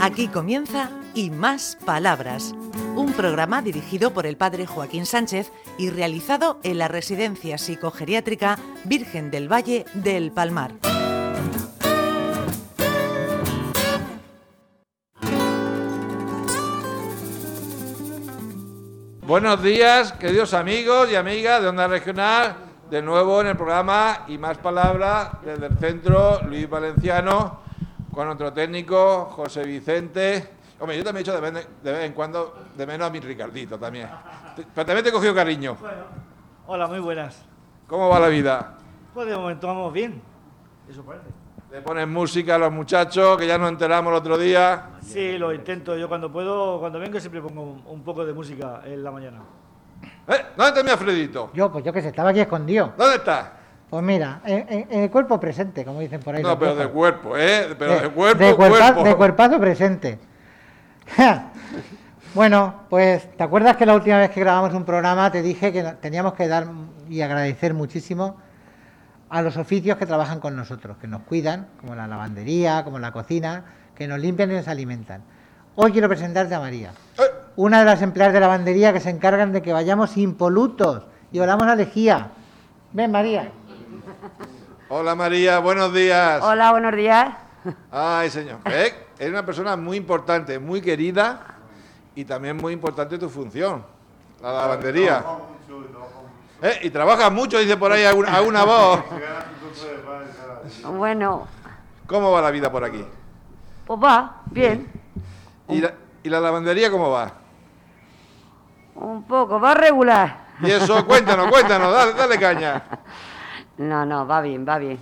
Aquí comienza Y Más Palabras, un programa dirigido por el padre Joaquín Sánchez y realizado en la Residencia Psicogeriátrica Virgen del Valle del Palmar. Buenos días, queridos amigos y amigas de Onda Regional, de nuevo en el programa Y Más Palabras desde el Centro Luis Valenciano con nuestro técnico José Vicente. Hombre, yo también he hecho de vez, de vez en cuando de menos a mi Ricardito también. Pero también te he cogido cariño. Hola, muy buenas. ¿Cómo va la vida? Pues de momento vamos bien. Eso parece. Le pones música a los muchachos, que ya nos enteramos el otro día. Sí, lo intento. Yo cuando puedo, cuando vengo siempre pongo un, un poco de música en la mañana. ¿Eh? ¿Dónde está mi Alfredito? Yo, pues yo que sé, estaba aquí escondido. ¿Dónde está? Pues mira, en, el cuerpo presente, como dicen por ahí. No, pero de cuerpo, ¿eh? Pero de, De- cuerpo, de cuerpa- cuerpo. de cuerpazo presente. bueno, pues ¿te acuerdas que la última vez que grabamos un programa te dije que teníamos que dar y agradecer muchísimo a los oficios que trabajan con nosotros, que nos cuidan, como la lavandería, como la cocina, que nos limpian y nos alimentan. Hoy quiero presentarte a María, una de las empleadas de lavandería que se encargan de que vayamos impolutos y olamos a lejía. Ven, María. Hola María, buenos días. Hola, buenos días. Ay, señor. ¿Eh? Eres una persona muy importante, muy querida y también muy importante tu función, la lavandería. ¿Eh? Y trabajas mucho, dice por ahí a una, a una voz. Bueno, ¿Cómo va la vida por aquí? pues va, bien. ¿Y la, y la lavandería cómo va? Un poco, va regular. Y eso, cuéntanos, cuéntanos, dale, dale caña. No, no, va bien, va bien.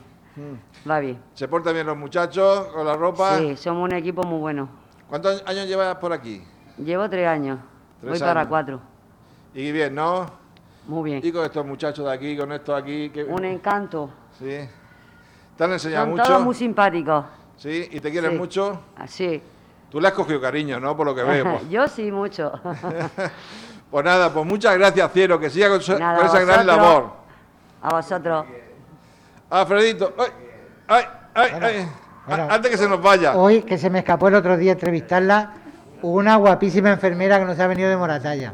Va bien. ¿Se portan bien los muchachos con la ropa? Sí, somos un equipo muy bueno. ¿Cuántos años llevas por aquí? Llevo tres años. Tres Voy para cuatro. Y bien, ¿no? Muy Y bien. con estos muchachos de aquí, con estos aquí. Que... Un encanto. Sí. ¿Te han enseñado Son mucho? todos muy simpáticos. Sí, ¿y te quieren Sí. mucho? Así. Tú le has cogido cariño, ¿no? Por lo que veo. Yo sí, mucho. Pues nada, pues muchas gracias, Cielo, que siga con, su- Nada, con esa gran labor. A vosotros. Alfredito, ay, ay, ay, ay. bueno. Antes que se nos vaya. Hoy, que se me escapó el otro día entrevistarla, una guapísima enfermera que nos ha venido de Moratalla.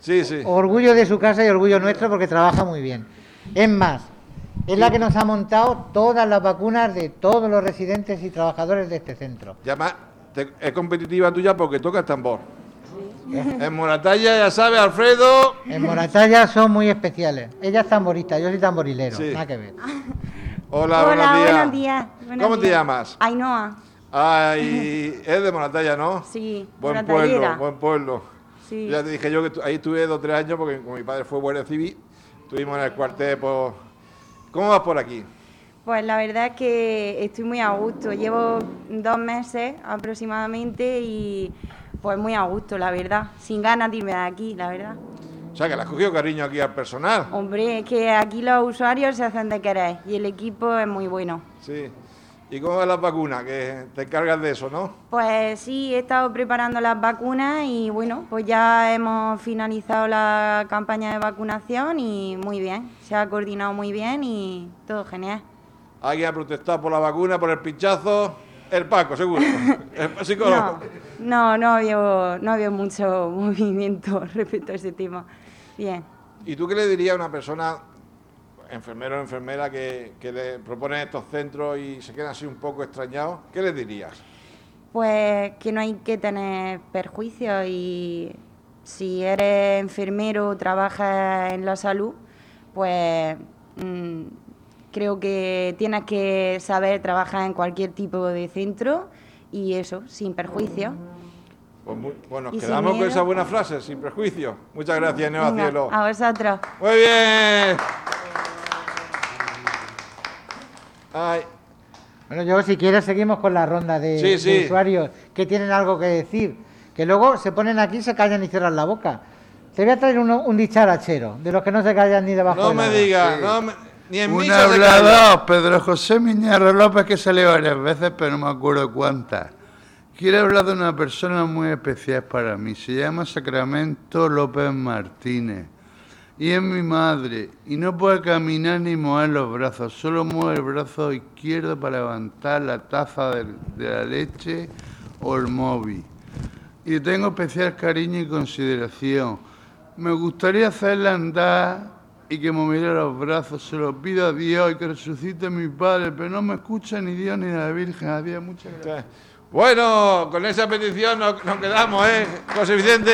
Sí, sí. Orgullo de su casa y orgullo nuestro porque trabaja muy bien. Es más, es la que nos ha montado todas las vacunas de todos los residentes y trabajadores de este centro. Ya más, te- es competitiva tuya porque tocas tambor. En Moratalla, ya sabes, Alfredo. En Moratalla son muy especiales. Ella es tamborista, yo soy tamborilero, Sí. nada que ver. Hola, buenos días. buenos días. buenos ¿Cómo te llamas? Ainhoa. Ay, es de Moratalla, ¿no? Sí, Buen moratallera. pueblo, buen pueblo. Sí. Ya te dije yo que ahí estuve dos o tres años porque como mi padre fue guardia civil, estuvimos en el cuartel. Pues... ¿Cómo vas por aquí? Pues la verdad es que estoy muy a gusto. Llevo dos meses aproximadamente y pues muy a gusto, la verdad. Sin ganas de irme de aquí, la verdad. O sea, que le has cogido cariño aquí al personal. Hombre, es que aquí los usuarios se hacen de querer y el equipo es muy bueno. Sí. ¿Y cómo van las vacunas? Que te encargas de eso, ¿no? Pues sí, he estado preparando las vacunas y bueno, pues ya hemos finalizado la campaña de vacunación y muy bien. Se ha coordinado muy bien y todo genial. ¿Alguien ha protestado por la vacuna, por el pinchazo? El Paco, seguro. El psicólogo. No, no, no había, no había mucho movimiento respecto a ese tema. Bien. ¿Y tú qué le dirías a una persona, enfermero o enfermera, que, que le proponen estos centros y se quedan así un poco extrañados? ¿Qué le dirías? Pues que no hay que tener perjuicios y si eres enfermero o trabajas en la salud, pues mm, creo que tienes que saber trabajar en cualquier tipo de centro y eso, sin perjuicios. Pues muy- bueno, nos quedamos con esa buena frase, sin prejuicio. Muchas gracias, Neva Venga, Cielo. a vosotros. Muy bien. Ay, Bueno, yo si quieres seguimos con la ronda de, Sí, de usuarios que tienen algo que decir. Que luego se ponen aquí, se callan y cierran la boca. Te voy a traer uno- un dicharachero, de los que no se callan ni debajo no del me digas, no me- ni en Un hablador, Pedro José Miñarro López, que salió varias veces, pero no me acuerdo cuántas. Quiero hablar de una persona muy especial para mí. Se llama Sacramento López Martínez. Y es mi madre. Y no puede caminar ni mover los brazos. Solo mueve el brazo izquierdo para levantar la taza de, la leche o el móvil. Y tengo especial cariño y consideración. Me gustaría hacerle andar y que mire los brazos. Se lo pido a Dios y que resucite a mi padre, pero no me escucha ni Dios ni la Virgen. Adiós, muchas gracias. Bueno, con esa petición nos, nos quedamos, ¿eh? José Vicente.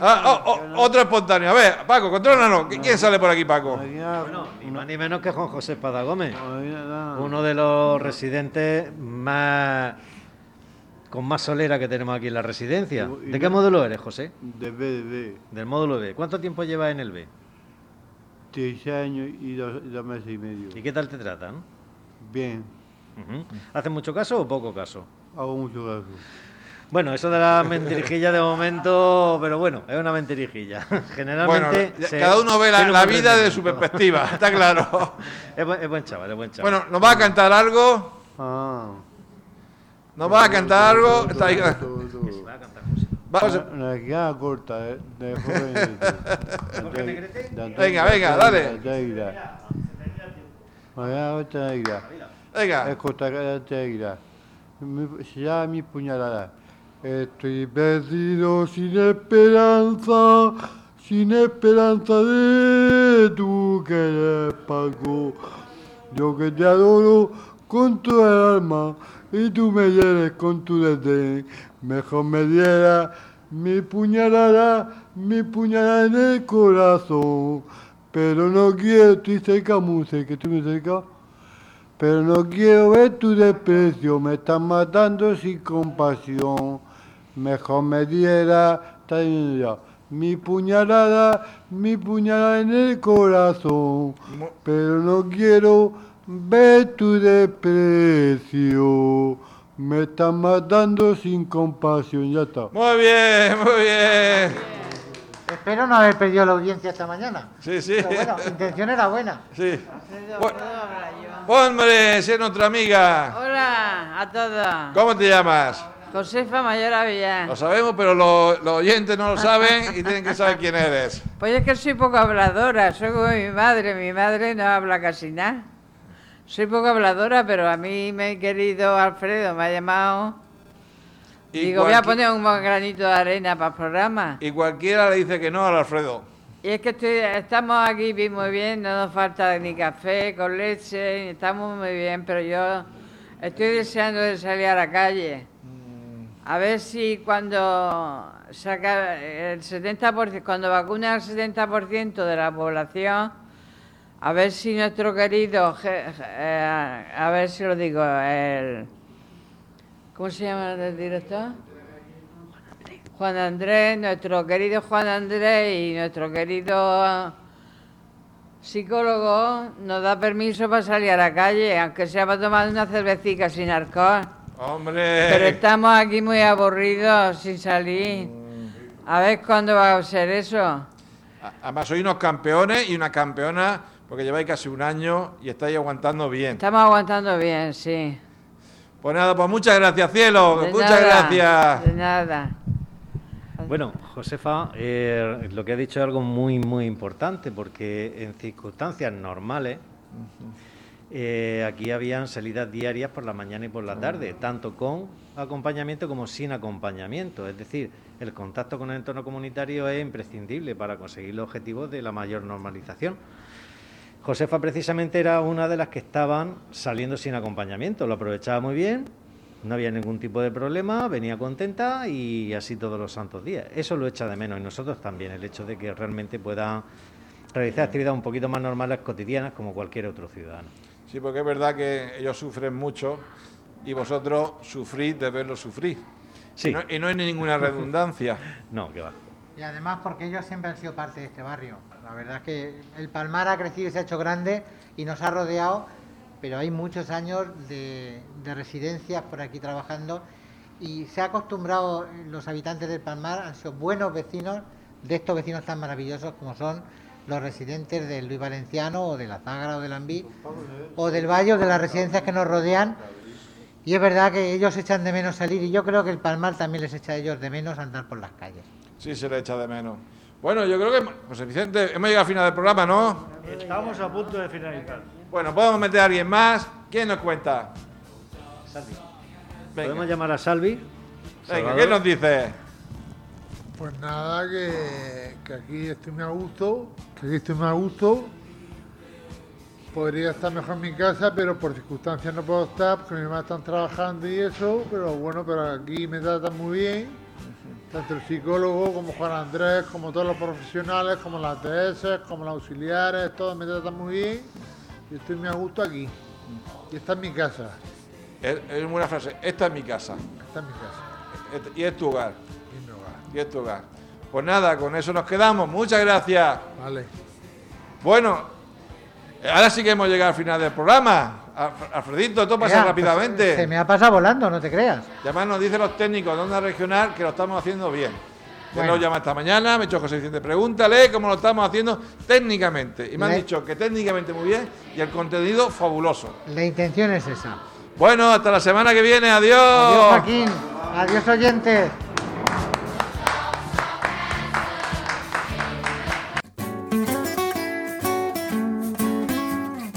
Ah, oh, oh, otro espontáneo. A ver, Paco, contrólanos. ¿Quién sale por aquí, Paco? Bueno, ni más ni menos que Juan José Espada Gómez, uno de los residentes más con más solera que tenemos aquí en la residencia. ¿De qué módulo eres, José? De B, de B. Del módulo B. ¿Cuánto tiempo llevas en el B? Seis años y dos, dos meses y medio. ¿Y qué tal te tratan? Bien, Ujú. ¿Haces mucho caso o poco caso? hago mucho caso. Bueno, eso de la mentirijilla de momento, pero bueno, es una mentirijilla. Generalmente. se- cada uno ve la, vida de rendimiento. su perspectiva, está claro. Es buen, es buen chaval, es buen chaval. Bueno, ¿nos va a cantar algo? Ah. ¿Nos va a cantar algo? Está ahí. Va a cantar música. Va- José- Una, una guiada corta, ¿eh? De. De Antonio- Venga, venga, dale. Venga. corta de Antegra. Mi- Se llama Mi Puñalada. Estoy perdido sin esperanza, sin esperanza de tu querer, Paco. Yo que te adoro con toda el alma y tú me hieres con tu desdén. Mejor me diera mi puñalada, mi puñalada en el corazón. Pero no quiero, estoy cerca, muy cerca, estoy muy cerca. Pero no quiero ver tu desprecio, me estás matando sin compasión. Mejor me diera, está bien ya, mi puñalada, mi puñalada en el corazón. Pero no quiero ver tu desprecio, me estás matando sin compasión, ya está. Muy bien, muy bien. Espero no haber perdido la audiencia esta mañana. Sí, sí. Pero bueno, intención era buena. Sí. Bu- Hombre, es nuestra amiga. Hola a todos. ¿Cómo te llamas? Josefa Mayor Avillán. Lo sabemos, pero los, los oyentes no lo saben y tienen que saber quién eres. Pues es que soy poco habladora, soy como mi madre. Mi madre no habla casi nada. Soy poco habladora, pero a mí mi querido Alfredo me ha llamado. Y Digo, voy a poner un granito de arena para el programa. Y cualquiera le dice que no al Alfredo. Y es que estoy- estamos aquí bien, muy bien, no nos falta ni café con leche, estamos muy bien, pero yo estoy deseando de salir a la calle. A ver si cuando saca el 70%, cuando vacuna el 70% de la población, a ver si nuestro querido, eh, a ver si lo digo, el, ¿cómo se llama el director? Juan Andrés, nuestro querido Juan Andrés y nuestro querido psicólogo nos da permiso para salir a la calle, aunque sea para tomar una cervecita sin alcohol. Hombre. Pero estamos aquí muy aburridos sin salir. A ver cuándo va a ser eso. Además, sois unos campeones y una campeona porque lleváis casi un año y estáis aguantando bien. Estamos aguantando bien, sí. Pues nada, pues muchas gracias, cielo. De muchas nada, gracias. De nada. Bueno, Josefa, eh, lo que ha dicho es algo muy, muy importante, porque en circunstancias normales, eh, aquí habían salidas diarias por la mañana y por la tarde, tanto con acompañamiento como sin acompañamiento. Es decir, el contacto con el entorno comunitario es imprescindible para conseguir los objetivos de la mayor normalización. Josefa precisamente era una de las que estaban saliendo sin acompañamiento, lo aprovechaba muy bien, no había ningún tipo de problema, venía contenta y así todos los santos días. Eso lo echa de menos y nosotros también, el hecho de que realmente puedan realizar actividades un poquito más normales, cotidianas, como cualquier otro ciudadano. Sí, porque es verdad que ellos sufren mucho y vosotros sufrís de verlos sufrir. Sí. Y, no, y no hay ninguna redundancia. No, que va. Y además porque ellos siempre han sido parte de este barrio. La verdad es que el Palmar ha crecido y se ha hecho grande y nos ha rodeado, pero hay muchos años de, de residencias por aquí trabajando y se ha acostumbrado los habitantes del Palmar, han sido buenos vecinos de estos vecinos tan maravillosos como son los residentes del Luis Valenciano o de la Zagra o del Ambí o del Valle o de las residencias que nos rodean. Y es verdad que ellos echan de menos salir y yo creo que el Palmar también les echa a ellos de menos andar por las calles. Sí, se le echa de menos. Bueno, yo creo que, José Vicente, hemos llegado al final del programa, ¿no? Estamos a punto de finalizar. Bueno, podemos meter a alguien más. ¿Quién nos cuenta? Venga. Podemos llamar a Salvi. Venga, ¿qué nos dices? Pues nada, que, que aquí estoy muy a gusto, que aquí estoy muy a gusto. Podría estar mejor en mi casa, pero por circunstancias no puedo estar, porque mi mamá están trabajando y eso, pero bueno, pero aquí me tratan muy bien. Tanto el psicólogo como Juan Andrés, como todos los profesionales, como las TS, como los auxiliares, todos me tratan muy bien. Y estoy muy a gusto aquí. Y esta es mi casa. Es, es una frase. Esta es mi casa. Esta es mi casa. Este- Y es tu hogar. Y mi hogar. Y es tu hogar. Pues nada, con eso nos quedamos. Muchas gracias. Vale. Bueno, ahora sí que hemos llegado al final del programa. Alf- Alfredito, esto pasa Mira, rápidamente. pues, se me ha pasado volando, no te creas. Y además nos dicen los técnicos de Onda Regional que lo estamos haciendo bien. Bueno. nos llama esta mañana, me ha hecho José Vicente, pregúntale cómo lo estamos haciendo técnicamente. Y me han dicho que técnicamente muy bien y el contenido fabuloso. La intención es esa. Bueno, hasta la semana que viene, adiós. Adiós, Joaquín. Adiós, oyentes.